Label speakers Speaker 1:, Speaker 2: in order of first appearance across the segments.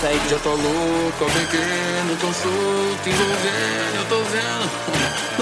Speaker 1: Sei que
Speaker 2: eu tô louco, ó, pequeno, não tô solto, envolvendo, eu tô vendo.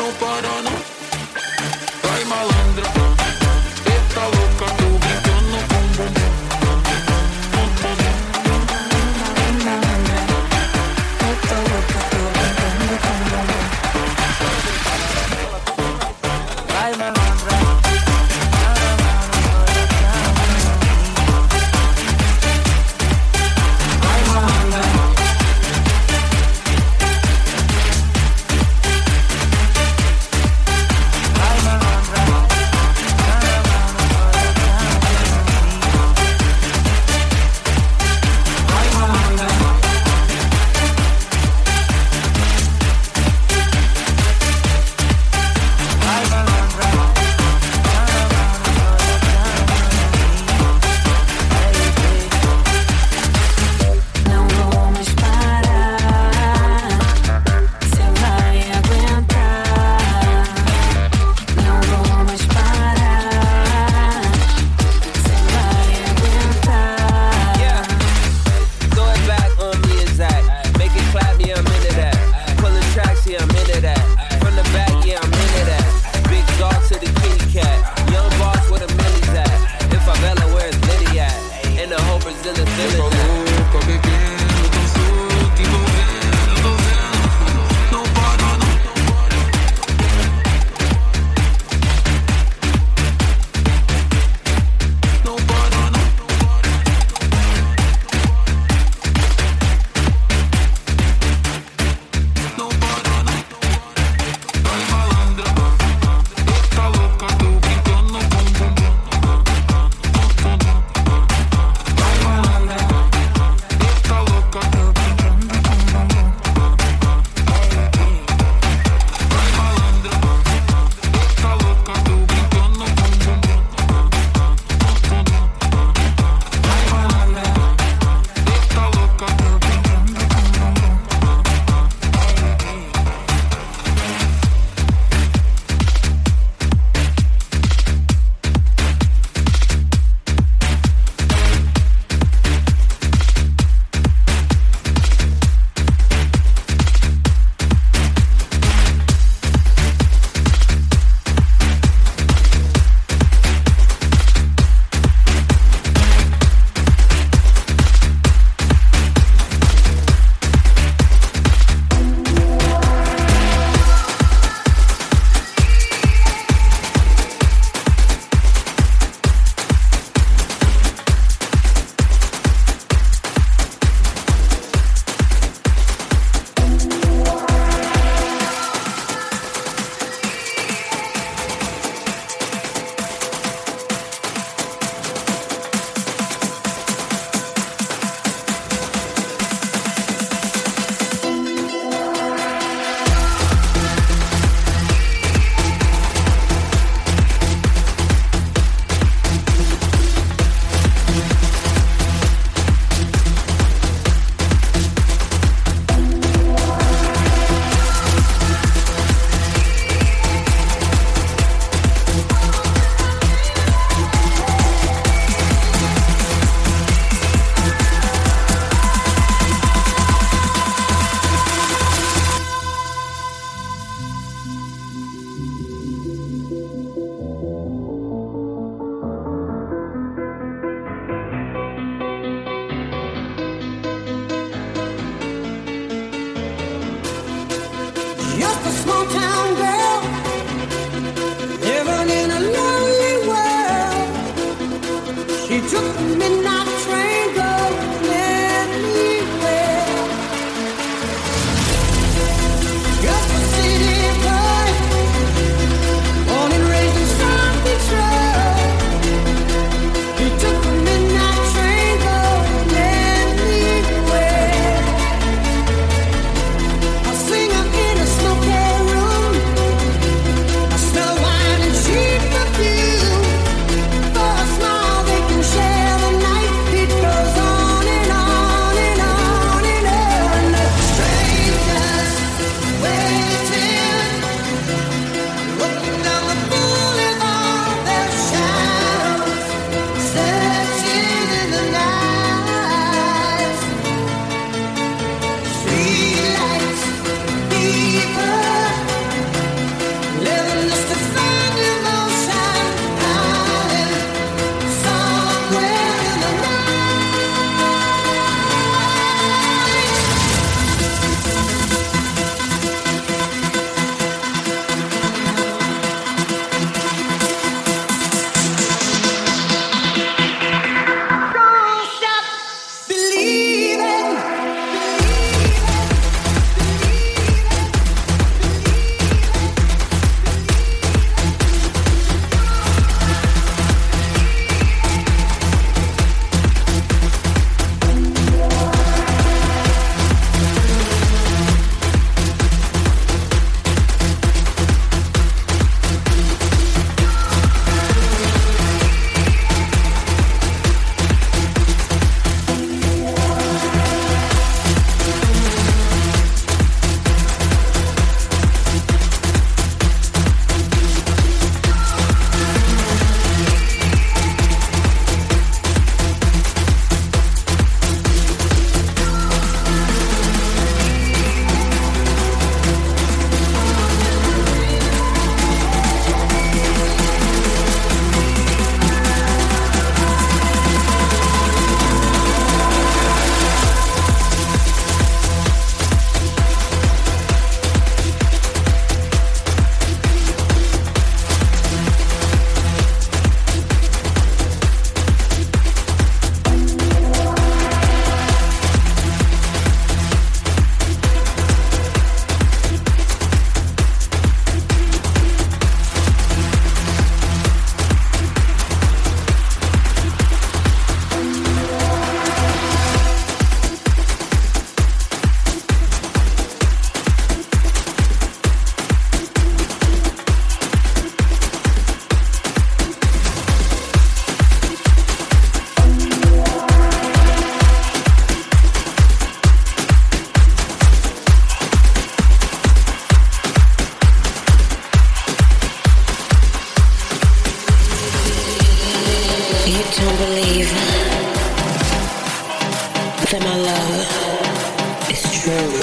Speaker 2: that my
Speaker 1: love is
Speaker 3: true.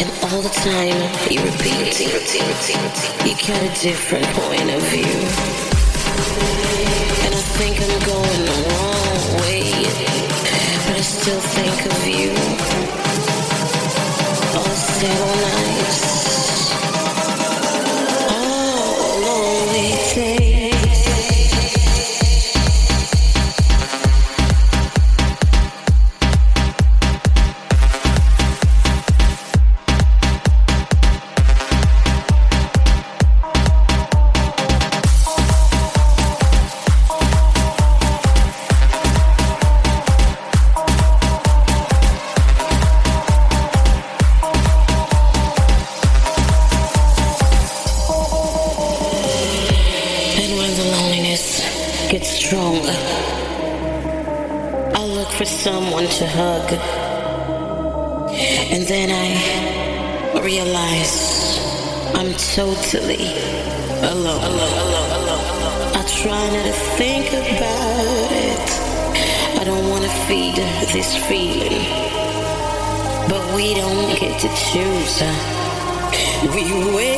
Speaker 3: And all the time you repeat, you get a different point of view. And I think I'm going the wrong way, but I still think of you. All several nights. To choose. We wait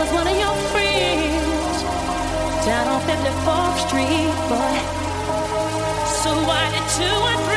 Speaker 4: was one of your friends down on 54th Street, boy. So why did you?